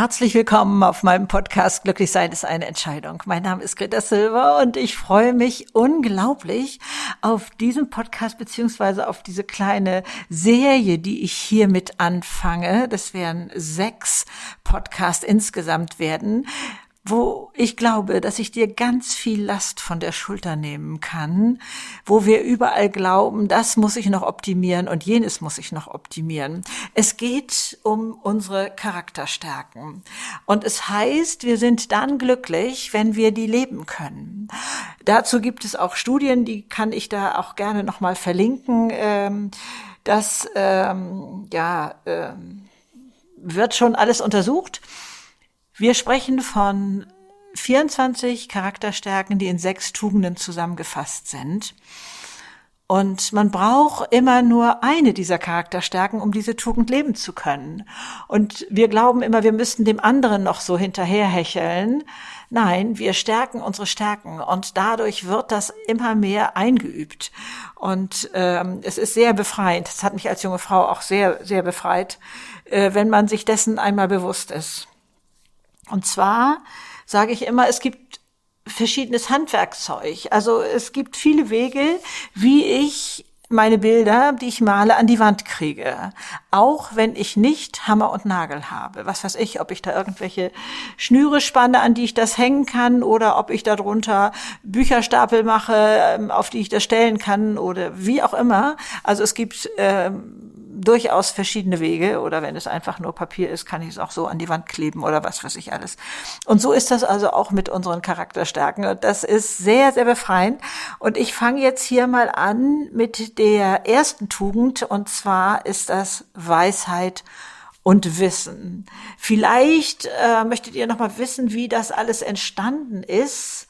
Herzlich willkommen auf meinem Podcast Glücklich sein ist eine Entscheidung. Mein Name ist Greta Silver und ich freue mich unglaublich auf diesen Podcast beziehungsweise auf diese kleine Serie, die ich hiermit anfange. Das werden sechs Podcasts insgesamt werden wo ich glaube, dass ich dir ganz viel Last von der Schulter nehmen kann, wo wir überall glauben, das muss ich noch optimieren und jenes muss ich noch optimieren. Es geht um unsere Charakterstärken. Und es heißt, wir sind dann glücklich, wenn wir die leben können. Dazu gibt es auch Studien, die kann ich da auch gerne nochmal verlinken. Ähm, das ähm, ja, ähm, wird schon alles untersucht. Wir sprechen von 24 Charakterstärken, die in sechs Tugenden zusammengefasst sind. Und man braucht immer nur eine dieser Charakterstärken, um diese Tugend leben zu können. Und wir glauben immer, wir müssten dem anderen noch so hinterherhecheln. Nein, wir stärken unsere Stärken und dadurch wird das immer mehr eingeübt. Und ähm, es ist sehr befreiend. Das hat mich als junge Frau auch sehr, sehr befreit, äh, wenn man sich dessen einmal bewusst ist. Und zwar sage ich immer, es gibt verschiedenes Handwerkzeug. Also es gibt viele Wege, wie ich meine Bilder, die ich male, an die Wand kriege. Auch wenn ich nicht Hammer und Nagel habe. Was weiß ich, ob ich da irgendwelche Schnüre spanne, an die ich das hängen kann, oder ob ich darunter Bücherstapel mache, ähm, auf die ich das stellen kann, oder wie auch immer. Also es gibt ähm, durchaus verschiedene Wege oder wenn es einfach nur Papier ist, kann ich es auch so an die Wand kleben oder was weiß ich alles. Und so ist das also auch mit unseren Charakterstärken. Und das ist sehr, sehr befreiend. Und ich fange jetzt hier mal an mit der ersten Tugend und zwar ist das Weisheit und Wissen. Vielleicht äh, möchtet ihr noch mal wissen, wie das alles entstanden ist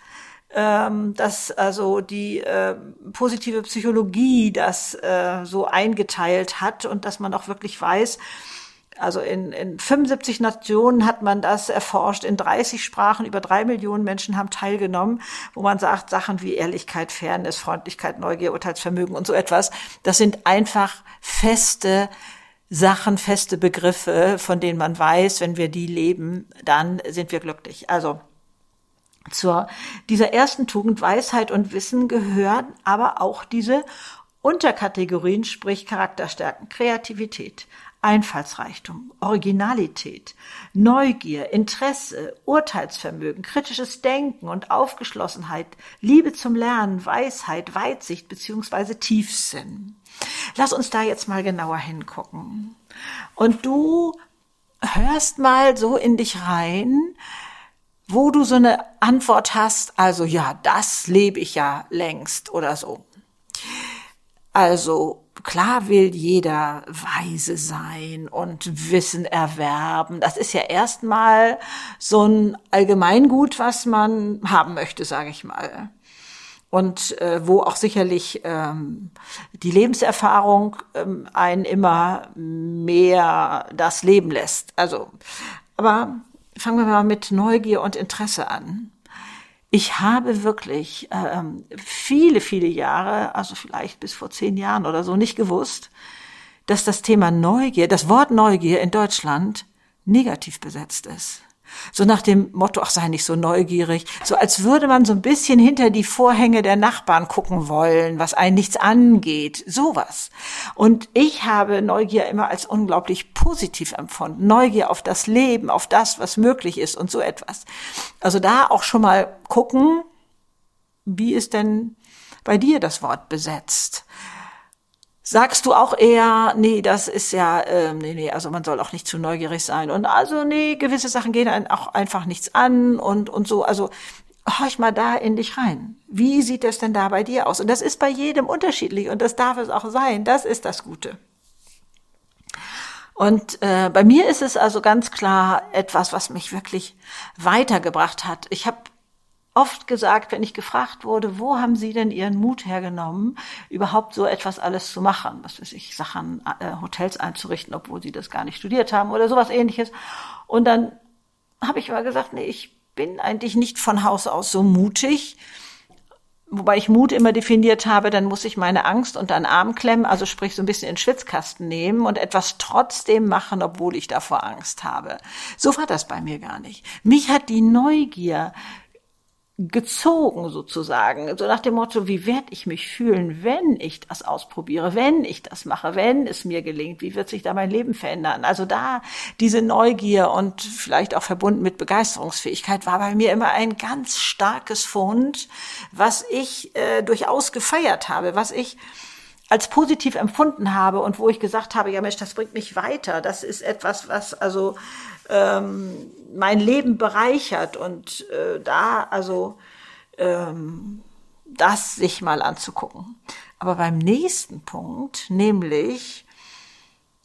ähm, dass also die äh, positive Psychologie das äh, so eingeteilt hat und dass man auch wirklich weiß, also in, in 75 Nationen hat man das erforscht, in 30 Sprachen, über drei Millionen Menschen haben teilgenommen, wo man sagt, Sachen wie Ehrlichkeit, Fairness, Freundlichkeit, Neugier, Urteilsvermögen und so etwas, das sind einfach feste Sachen, feste Begriffe, von denen man weiß, wenn wir die leben, dann sind wir glücklich. Also zur dieser ersten Tugend Weisheit und Wissen gehören aber auch diese Unterkategorien, sprich Charakterstärken, Kreativität, Einfallsreichtum, Originalität, Neugier, Interesse, Urteilsvermögen, kritisches Denken und Aufgeschlossenheit, Liebe zum Lernen, Weisheit, Weitsicht beziehungsweise Tiefsinn. Lass uns da jetzt mal genauer hingucken. Und du hörst mal so in dich rein, wo du so eine Antwort hast, also ja, das lebe ich ja längst oder so. Also klar will jeder weise sein und Wissen erwerben. Das ist ja erstmal so ein Allgemeingut, was man haben möchte, sage ich mal. Und äh, wo auch sicherlich ähm, die Lebenserfahrung ähm, einen immer mehr das Leben lässt. Also, aber fangen wir mal mit Neugier und Interesse an. Ich habe wirklich ähm, viele, viele Jahre, also vielleicht bis vor zehn Jahren oder so, nicht gewusst, dass das Thema Neugier, das Wort Neugier in Deutschland negativ besetzt ist. So nach dem Motto, ach sei nicht so neugierig, so als würde man so ein bisschen hinter die Vorhänge der Nachbarn gucken wollen, was einen nichts angeht, sowas. Und ich habe Neugier immer als unglaublich positiv empfunden. Neugier auf das Leben, auf das, was möglich ist und so etwas. Also da auch schon mal gucken, wie ist denn bei dir das Wort besetzt? Sagst du auch eher, nee, das ist ja, ähm, nee, nee, also man soll auch nicht zu neugierig sein und also nee, gewisse Sachen gehen einen auch einfach nichts an und und so, also horch mal da in dich rein. Wie sieht das denn da bei dir aus? Und das ist bei jedem unterschiedlich und das darf es auch sein. Das ist das Gute. Und äh, bei mir ist es also ganz klar etwas, was mich wirklich weitergebracht hat. Ich habe oft gesagt, wenn ich gefragt wurde, wo haben Sie denn Ihren Mut hergenommen, überhaupt so etwas alles zu machen, was weiß ich, Sachen, äh, Hotels einzurichten, obwohl Sie das gar nicht studiert haben oder sowas ähnliches. Und dann habe ich immer gesagt, nee, ich bin eigentlich nicht von Haus aus so mutig, wobei ich Mut immer definiert habe, dann muss ich meine Angst unter den Arm klemmen, also sprich so ein bisschen in den Schwitzkasten nehmen und etwas trotzdem machen, obwohl ich davor Angst habe. So war das bei mir gar nicht. Mich hat die Neugier gezogen sozusagen, so nach dem Motto, wie werde ich mich fühlen, wenn ich das ausprobiere, wenn ich das mache, wenn es mir gelingt, wie wird sich da mein Leben verändern? Also da diese Neugier und vielleicht auch verbunden mit Begeisterungsfähigkeit war bei mir immer ein ganz starkes Fund, was ich äh, durchaus gefeiert habe, was ich als positiv empfunden habe und wo ich gesagt habe, ja Mensch, das bringt mich weiter. Das ist etwas, was also ähm, mein Leben bereichert und äh, da also ähm, das sich mal anzugucken. Aber beim nächsten Punkt, nämlich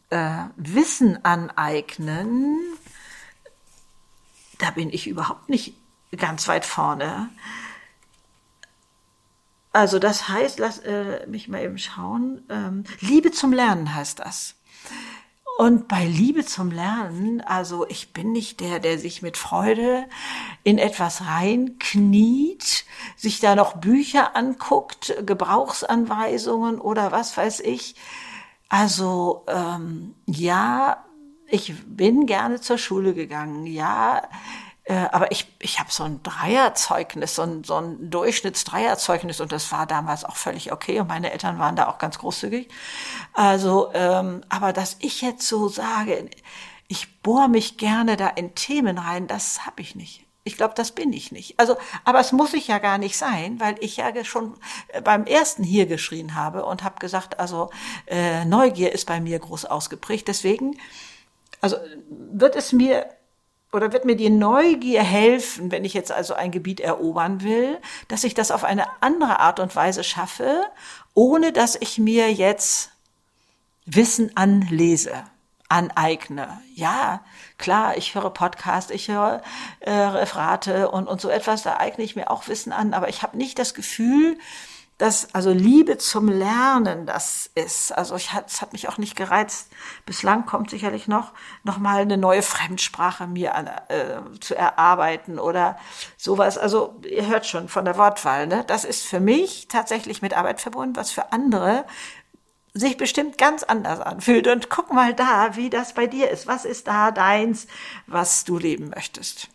äh, Wissen aneignen, da bin ich überhaupt nicht ganz weit vorne. Also das heißt, lass äh, mich mal eben schauen. Ähm, Liebe zum Lernen heißt das. Und bei Liebe zum Lernen, also ich bin nicht der, der sich mit Freude in etwas reinkniet, sich da noch Bücher anguckt, Gebrauchsanweisungen oder was weiß ich. Also ähm, ja, ich bin gerne zur Schule gegangen. Ja, äh, aber ich, ich habe so ein Dreierzeugnis, so ein, so ein Durchschnittsdreierzeugnis und das war damals auch völlig okay und meine Eltern waren da auch ganz großzügig. Also, ähm, aber dass ich jetzt so sage, ich bohre mich gerne da in Themen rein, das habe ich nicht. Ich glaube, das bin ich nicht. Also, aber es muss ich ja gar nicht sein, weil ich ja schon äh, beim ersten hier geschrien habe und habe gesagt, also äh, Neugier ist bei mir groß ausgeprägt. Deswegen, also wird es mir oder wird mir die Neugier helfen, wenn ich jetzt also ein Gebiet erobern will, dass ich das auf eine andere Art und Weise schaffe, ohne dass ich mir jetzt Wissen anlese, aneigne. Ja, klar, ich höre Podcast, ich höre äh, Referate und, und so etwas, da eigne ich mir auch Wissen an, aber ich habe nicht das Gefühl, dass also Liebe zum Lernen das ist. Also ich hat, es hat mich auch nicht gereizt. Bislang kommt sicherlich noch noch mal eine neue Fremdsprache mir an, äh, zu erarbeiten oder sowas. Also ihr hört schon von der Wortwahl. Ne? Das ist für mich tatsächlich mit Arbeit verbunden, was für andere sich bestimmt ganz anders anfühlt. Und guck mal da, wie das bei dir ist. Was ist da deins, was du leben möchtest?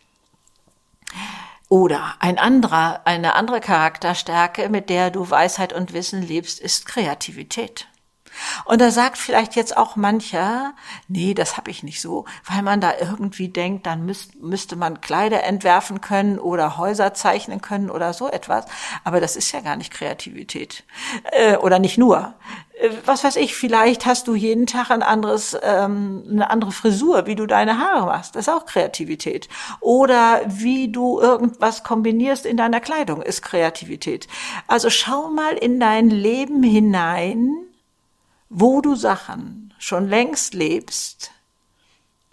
Oder ein anderer, eine andere Charakterstärke, mit der du Weisheit und Wissen lebst, ist Kreativität. Und da sagt vielleicht jetzt auch mancher, nee, das habe ich nicht so, weil man da irgendwie denkt, dann müsst, müsste man Kleider entwerfen können oder Häuser zeichnen können oder so etwas. Aber das ist ja gar nicht Kreativität. Äh, oder nicht nur. Äh, was weiß ich, vielleicht hast du jeden Tag ein anderes, ähm, eine andere Frisur, wie du deine Haare machst. Das ist auch Kreativität. Oder wie du irgendwas kombinierst in deiner Kleidung, ist Kreativität. Also schau mal in dein Leben hinein, wo du Sachen schon längst lebst,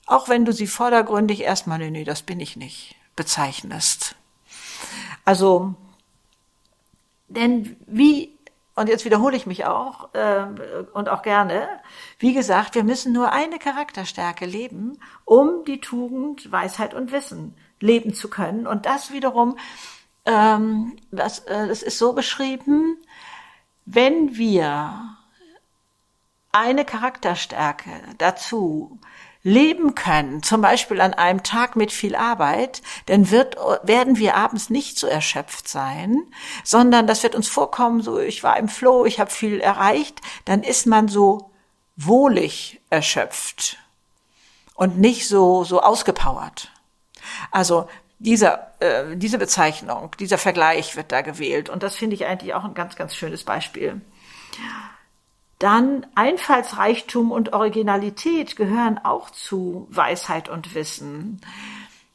auch wenn du sie vordergründig erstmal, nee, nee, das bin ich nicht, bezeichnest. Also, denn wie und jetzt wiederhole ich mich auch äh, und auch gerne, wie gesagt, wir müssen nur eine Charakterstärke leben, um die Tugend, Weisheit und Wissen leben zu können. Und das wiederum, ähm, das, äh, das ist so beschrieben, wenn wir eine Charakterstärke dazu leben können, zum Beispiel an einem Tag mit viel Arbeit, dann wird, werden wir abends nicht so erschöpft sein, sondern das wird uns vorkommen, so ich war im Flow, ich habe viel erreicht, dann ist man so wohlig erschöpft und nicht so, so ausgepowert. Also dieser, äh, diese Bezeichnung, dieser Vergleich wird da gewählt und das finde ich eigentlich auch ein ganz, ganz schönes Beispiel. Dann Einfallsreichtum und Originalität gehören auch zu Weisheit und Wissen.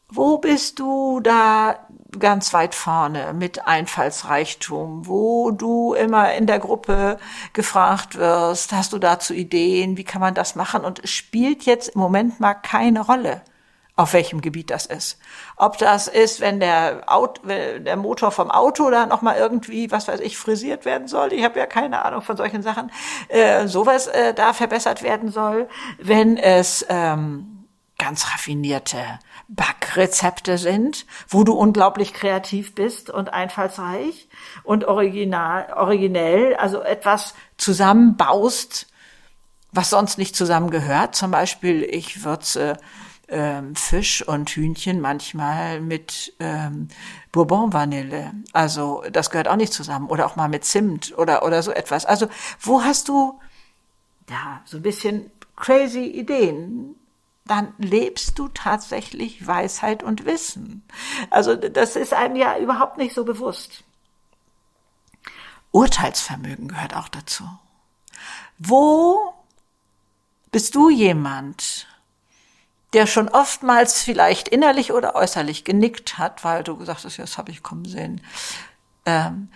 Wo bist du da ganz weit vorne mit Einfallsreichtum, wo du immer in der Gruppe gefragt wirst, hast du dazu Ideen, wie kann man das machen? Und es spielt jetzt im Moment mal keine Rolle auf welchem Gebiet das ist. Ob das ist, wenn der, Auto, wenn der Motor vom Auto da nochmal irgendwie, was weiß ich, frisiert werden soll. Ich habe ja keine Ahnung von solchen Sachen. Äh, sowas äh, da verbessert werden soll. Wenn es ähm, ganz raffinierte Backrezepte sind, wo du unglaublich kreativ bist und einfallsreich und original, originell, also etwas zusammenbaust, was sonst nicht zusammengehört. Zum Beispiel, ich würze ähm, Fisch und Hühnchen manchmal mit ähm, Bourbon-Vanille. Also das gehört auch nicht zusammen. Oder auch mal mit Zimt oder, oder so etwas. Also wo hast du ja so ein bisschen crazy Ideen? Dann lebst du tatsächlich Weisheit und Wissen. Also das ist einem ja überhaupt nicht so bewusst. Urteilsvermögen gehört auch dazu. Wo bist du jemand, der schon oftmals vielleicht innerlich oder äußerlich genickt hat, weil du gesagt hast, ja, das habe ich kommen sehen. Ähm,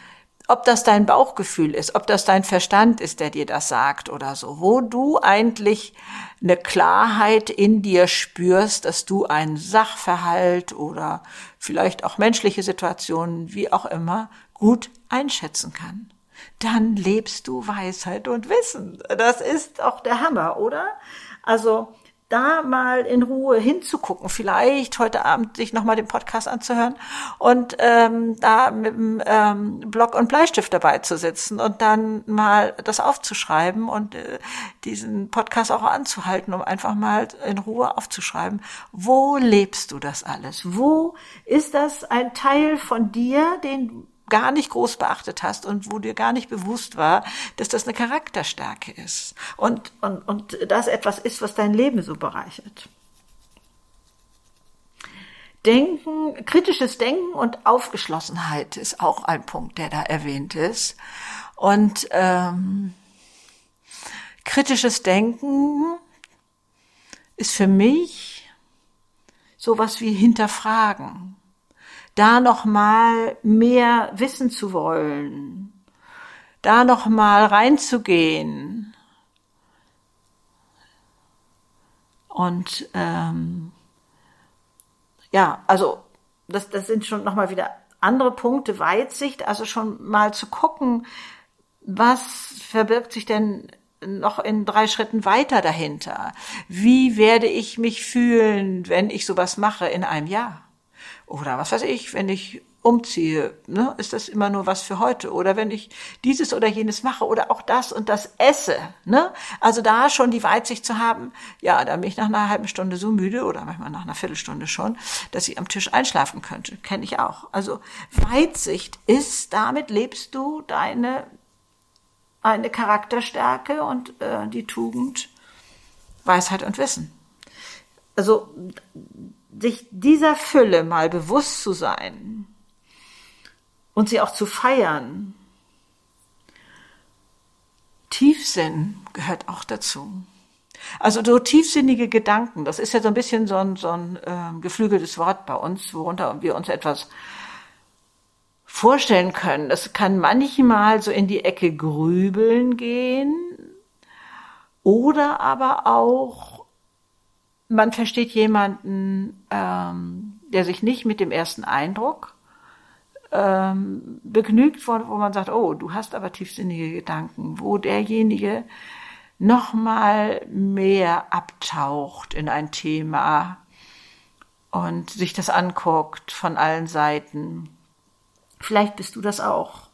ob das dein Bauchgefühl ist, ob das dein Verstand ist, der dir das sagt oder so, wo du eigentlich eine Klarheit in dir spürst, dass du einen Sachverhalt oder vielleicht auch menschliche Situationen, wie auch immer, gut einschätzen kann. Dann lebst du Weisheit und Wissen. Das ist auch der Hammer, oder? Also da mal in Ruhe hinzugucken, vielleicht heute Abend sich nochmal den Podcast anzuhören und ähm, da mit dem ähm, Block und Bleistift dabei zu sitzen und dann mal das aufzuschreiben und äh, diesen Podcast auch anzuhalten, um einfach mal in Ruhe aufzuschreiben, wo lebst du das alles? Wo ist das ein Teil von dir, den gar nicht groß beachtet hast und wo dir gar nicht bewusst war, dass das eine Charakterstärke ist und, und, und das etwas ist, was dein Leben so bereichert. Denken, kritisches Denken und Aufgeschlossenheit ist auch ein Punkt, der da erwähnt ist. Und ähm, kritisches Denken ist für mich sowas wie hinterfragen da noch mal mehr wissen zu wollen, da noch mal reinzugehen und ähm, ja, also das, das sind schon noch mal wieder andere Punkte, Weitsicht, also schon mal zu gucken, was verbirgt sich denn noch in drei Schritten weiter dahinter? Wie werde ich mich fühlen, wenn ich sowas mache in einem Jahr? Oder was weiß ich, wenn ich umziehe, ne, ist das immer nur was für heute. Oder wenn ich dieses oder jenes mache oder auch das und das esse. Ne? Also da schon die Weitsicht zu haben, ja, da bin ich nach einer halben Stunde so müde oder manchmal nach einer Viertelstunde schon, dass ich am Tisch einschlafen könnte. Kenne ich auch. Also Weitsicht ist, damit lebst du deine eine Charakterstärke und äh, die Tugend Weisheit und Wissen. Also sich dieser Fülle mal bewusst zu sein und sie auch zu feiern. Tiefsinn gehört auch dazu. Also so tiefsinnige Gedanken, das ist ja so ein bisschen so ein, so ein äh, geflügeltes Wort bei uns, worunter wir uns etwas vorstellen können. Das kann manchmal so in die Ecke grübeln gehen oder aber auch man versteht jemanden, ähm, der sich nicht mit dem ersten Eindruck ähm, begnügt, wo, wo man sagt, oh, du hast aber tiefsinnige Gedanken, wo derjenige noch mal mehr abtaucht in ein Thema und sich das anguckt von allen Seiten. Vielleicht bist du das auch.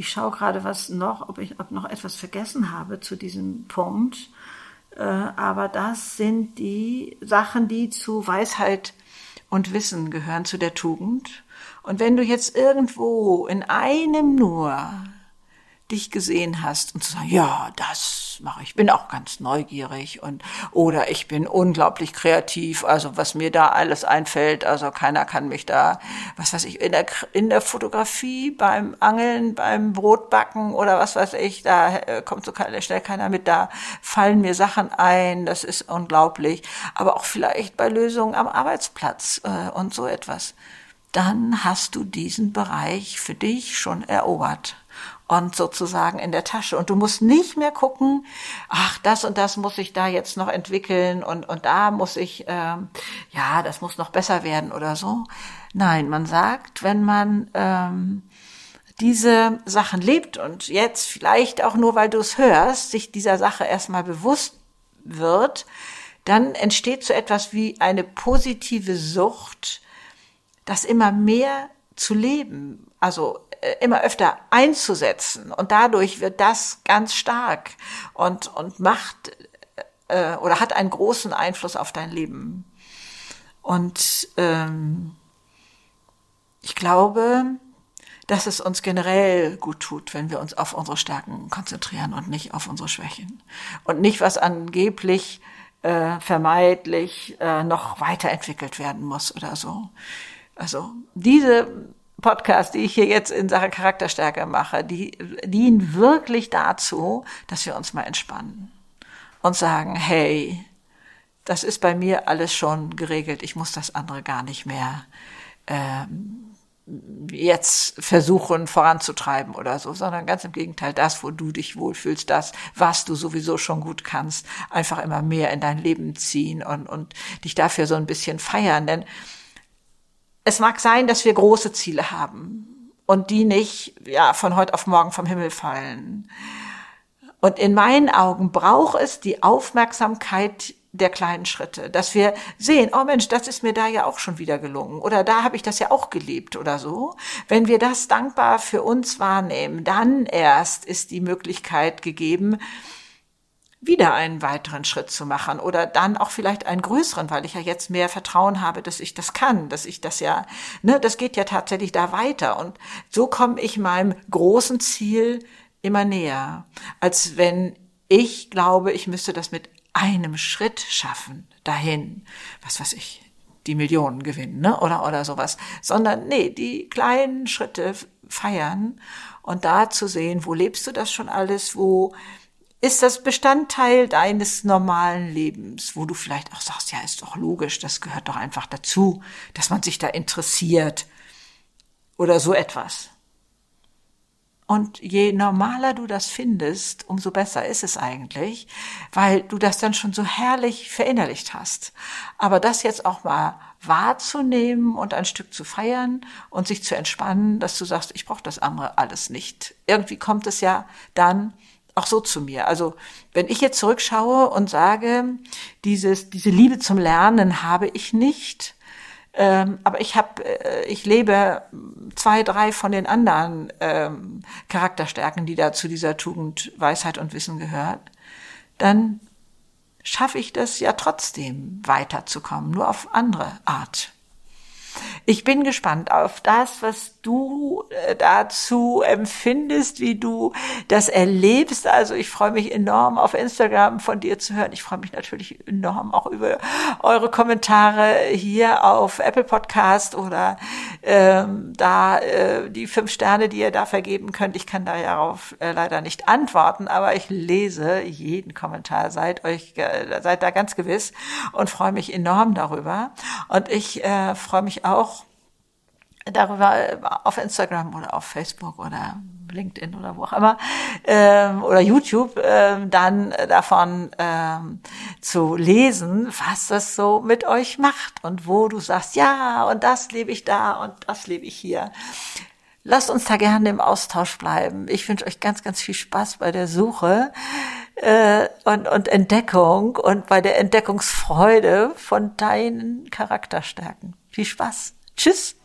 Ich schaue gerade was noch, ob ich ob noch etwas vergessen habe zu diesem Punkt. Äh, aber das sind die Sachen, die zu Weisheit und Wissen gehören, zu der Tugend. Und wenn du jetzt irgendwo in einem nur dich gesehen hast und zu sagen, ja, das mache. Ich, bin auch ganz neugierig und oder ich bin unglaublich kreativ, also was mir da alles einfällt, also keiner kann mich da, was weiß ich, in der in der Fotografie, beim Angeln, beim Brotbacken oder was weiß ich, da äh, kommt so schnell keiner mit, da fallen mir Sachen ein, das ist unglaublich, aber auch vielleicht bei Lösungen am Arbeitsplatz äh, und so etwas. Dann hast du diesen Bereich für dich schon erobert und sozusagen in der Tasche. Und du musst nicht mehr gucken, ach, das und das muss ich da jetzt noch entwickeln und, und da muss ich, ähm, ja, das muss noch besser werden oder so. Nein, man sagt, wenn man ähm, diese Sachen lebt und jetzt vielleicht auch nur, weil du es hörst, sich dieser Sache erstmal bewusst wird, dann entsteht so etwas wie eine positive Sucht, das immer mehr zu leben, also immer öfter einzusetzen und dadurch wird das ganz stark und und macht äh, oder hat einen großen Einfluss auf dein Leben. Und ähm, ich glaube, dass es uns generell gut tut, wenn wir uns auf unsere Stärken konzentrieren und nicht auf unsere Schwächen. Und nicht, was angeblich äh, vermeidlich äh, noch weiterentwickelt werden muss oder so. Also diese Podcasts, die ich hier jetzt in Sachen Charakterstärke mache, die dienen wirklich dazu, dass wir uns mal entspannen und sagen, hey, das ist bei mir alles schon geregelt, ich muss das andere gar nicht mehr ähm, jetzt versuchen voranzutreiben oder so, sondern ganz im Gegenteil, das, wo du dich wohlfühlst, das, was du sowieso schon gut kannst, einfach immer mehr in dein Leben ziehen und, und dich dafür so ein bisschen feiern. Denn es mag sein, dass wir große Ziele haben und die nicht, ja, von heute auf morgen vom Himmel fallen. Und in meinen Augen braucht es die Aufmerksamkeit der kleinen Schritte, dass wir sehen, oh Mensch, das ist mir da ja auch schon wieder gelungen oder da habe ich das ja auch gelebt oder so. Wenn wir das dankbar für uns wahrnehmen, dann erst ist die Möglichkeit gegeben, wieder einen weiteren Schritt zu machen oder dann auch vielleicht einen größeren, weil ich ja jetzt mehr Vertrauen habe, dass ich das kann, dass ich das ja, ne, das geht ja tatsächlich da weiter und so komme ich meinem großen Ziel immer näher, als wenn ich glaube, ich müsste das mit einem Schritt schaffen dahin, was weiß ich, die Millionen gewinnen, ne? oder, oder sowas, sondern nee, die kleinen Schritte feiern und da zu sehen, wo lebst du das schon alles, wo ist das Bestandteil deines normalen Lebens, wo du vielleicht auch sagst, ja, ist doch logisch, das gehört doch einfach dazu, dass man sich da interessiert oder so etwas. Und je normaler du das findest, umso besser ist es eigentlich, weil du das dann schon so herrlich verinnerlicht hast. Aber das jetzt auch mal wahrzunehmen und ein Stück zu feiern und sich zu entspannen, dass du sagst, ich brauche das andere alles nicht. Irgendwie kommt es ja dann auch so zu mir. Also wenn ich jetzt zurückschaue und sage, dieses, diese Liebe zum Lernen habe ich nicht, ähm, aber ich habe, äh, ich lebe zwei, drei von den anderen ähm, Charakterstärken, die da zu dieser Tugend, Weisheit und Wissen gehört, dann schaffe ich das ja trotzdem weiterzukommen, nur auf andere Art. Ich bin gespannt auf das, was du äh, dazu empfindest, wie du das erlebst. Also ich freue mich enorm auf Instagram von dir zu hören. Ich freue mich natürlich enorm auch über eure Kommentare hier auf Apple Podcast oder ähm, da äh, die fünf Sterne, die ihr da vergeben könnt. Ich kann da ja darauf äh, leider nicht antworten, aber ich lese jeden Kommentar. Seid euch, äh, seid da ganz gewiss und freue mich enorm darüber. Und ich äh, freue mich auch darüber auf Instagram oder auf Facebook oder LinkedIn oder wo auch immer ähm, oder YouTube ähm, dann davon ähm, zu lesen, was das so mit euch macht und wo du sagst, ja, und das lebe ich da und das lebe ich hier. Lasst uns da gerne im Austausch bleiben. Ich wünsche euch ganz, ganz viel Spaß bei der Suche äh, und, und Entdeckung und bei der Entdeckungsfreude von deinen Charakterstärken. Viel Spaß. Tschüss.